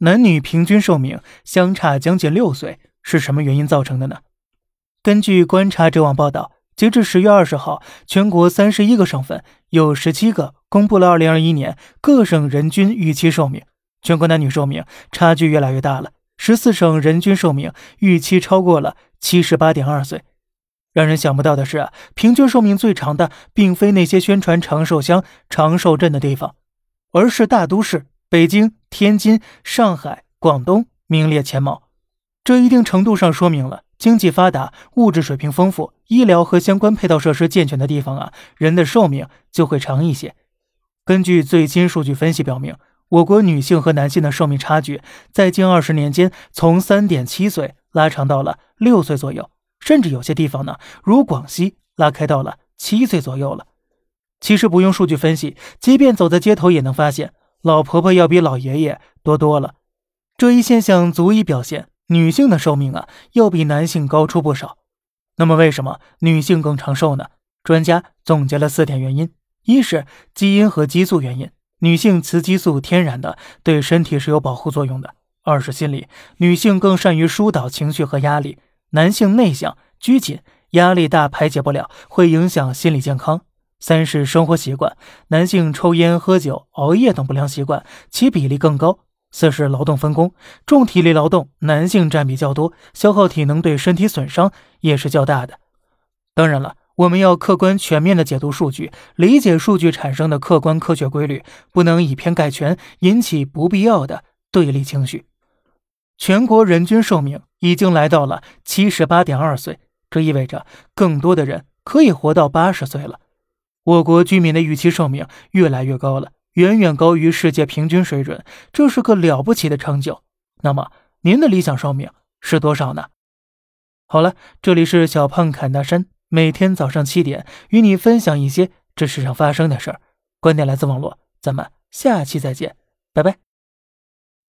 男女平均寿命相差将近六岁，是什么原因造成的呢？根据观察者网报道，截至十月二十号，全国三十一个省份有十七个公布了二零二一年各省人均预期寿命，全国男女寿命差距越来越大了。十四省人均寿命预期超过了七十八点二岁。让人想不到的是，平均寿命最长的并非那些宣传长寿乡、长寿镇的地方，而是大都市北京、天津、上海、广东名列前茅。这一定程度上说明了经济发达、物质水平丰富、医疗和相关配套设施健全的地方啊，人的寿命就会长一些。根据最新数据分析表明，我国女性和男性的寿命差距在近二十年间从三点七岁拉长到了六岁左右。甚至有些地方呢，如广西拉开到了七岁左右了。其实不用数据分析，即便走在街头也能发现，老婆婆要比老爷爷多多了。这一现象足以表现女性的寿命啊，要比男性高出不少。那么为什么女性更长寿呢？专家总结了四点原因：一是基因和激素原因，女性雌激素天然的对身体是有保护作用的；二是心理，女性更善于疏导情绪和压力。男性内向拘谨，压力大排解不了，会影响心理健康。三是生活习惯，男性抽烟、喝酒、熬夜等不良习惯其比例更高。四是劳动分工，重体力劳动男性占比较多，消耗体能对身体损伤也是较大的。当然了，我们要客观全面的解读数据，理解数据产生的客观科学规律，不能以偏概全，引起不必要的对立情绪。全国人均寿命已经来到了七十八点二岁，这意味着更多的人可以活到八十岁了。我国居民的预期寿命越来越高了，远远高于世界平均水准，这是个了不起的成就。那么，您的理想寿命是多少呢？好了，这里是小胖侃大山，每天早上七点与你分享一些这世上发生的事儿，观点来自网络，咱们下期再见，拜拜。